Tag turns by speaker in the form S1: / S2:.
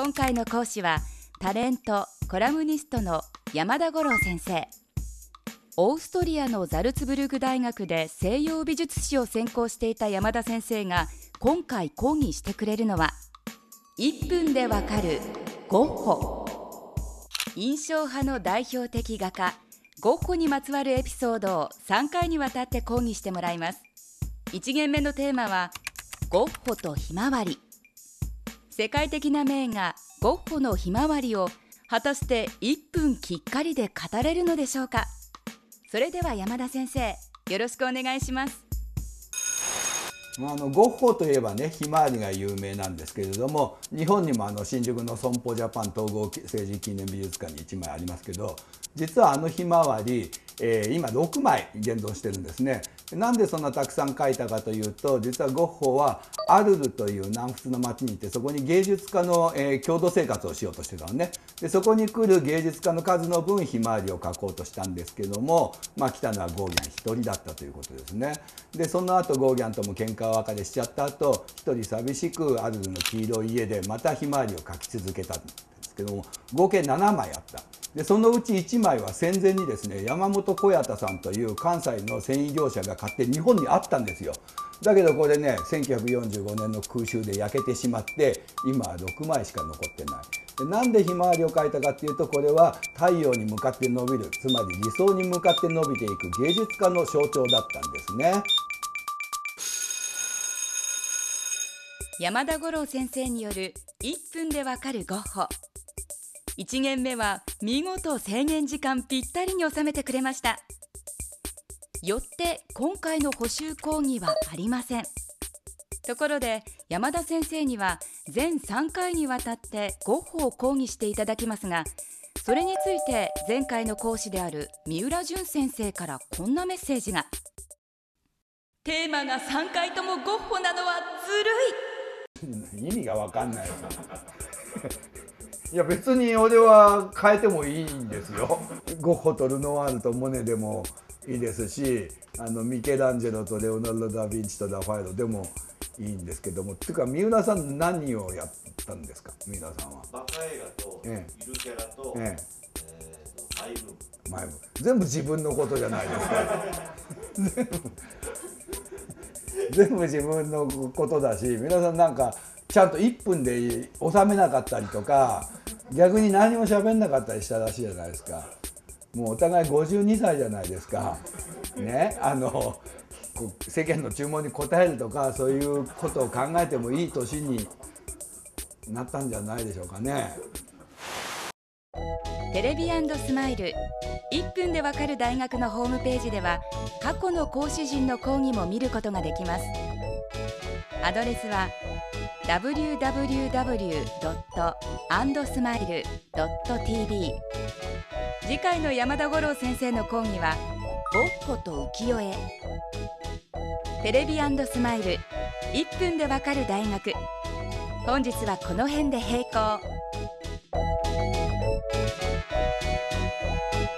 S1: 今回の講師はタレントコラムニストの山田五郎先生。オーストリアのザルツブルグ大学で西洋美術史を専攻していた山田先生が今回講義してくれるのは1分でわかるゴッホ。印象派の代表的画家ゴッホにまつわるエピソードを3回にわたって講義してもらいます。1限目のテーマはゴッホとひまわり。世界的な名画ゴッホのひまわりを果たして1分きっかりで語れるのでしょうか？それでは山田先生よろしくお願いします。
S2: あ、のゴッホといえばねひまわりが有名なんですけれども日本にもあの新宿の損保ジャパン統合政治記念美術館に1枚ありますけど実はあのひまわり、えー、今6枚現存してるんですね。なんでそんなたくさん描いたかというと実はゴッホはアルルという南仏の町に行ってそこに芸術家の、えー、共同生活をしようとしてたのね。でそこに来る芸術家の数の分ひまわりを描こうとしたんですけども、まあ、来たのはゴーギャン1人だったということですね。でその後ゴーギャンとも喧嘩別れしちゃった後1人寂しくアルルの黄色い家でまたひまわりを描き続けたんですけども合計7枚あった。でそのうち1枚は戦前にですね山本小彌太さんという関西の繊維業者が買って日本にあったんですよ。だけどこれね1945年の空襲で焼けてしまって今は6枚しか残ってない。でなんでひまわりを描いたかっていうとこれは太陽に向かって伸びるつまり理想に向かって伸びていく芸術家の象徴だったんですね。
S1: 山田五郎先生による1分でわかるゴッホ。1限目は見事制限時間ぴったりに収めてくれました。よって今回の補習講義はありません。ところで山田先生には全3回にわたってゴッホを講義していただきますがそれについて前回の講師である三浦淳先生からこんなメッセージが。テーマが3回ともゴッホなのはず
S2: るい。意味が分かんない いや別に俺は変えてもいいんですよ。ゴッホとルノワールとモネでもいいですしあのミケランジェロとレオナルド・ダ・ヴィンチとラファエロでもいいんですけども。っていうか三浦さん何をやったんですか？三浦さんは。
S3: バカ映画と、ええ、ゆるキャラと、ええ。えー、マイブー
S2: 全部自分のことじゃないですか。全部 全部自分のことだし皆さんなんかちゃんと1分で収めなかったりとか逆に何も喋んなかったりしたらしいじゃないですか。もうお互い52歳じゃないですか。ねあの世間の注文に応えるとかそういうことを考えてもいい年になったんじゃないでしょうかね。
S1: テレビスマイル。1分でわかる大学のホームページでは過去の講師陣の講義も見ることができます。アドレスは www.andsmile.tv 次回の山田五郎先生の講義はゴッホと浮世絵。テレビスマイル。1分でわかる大学。本日はこの辺で閉校 Thank you.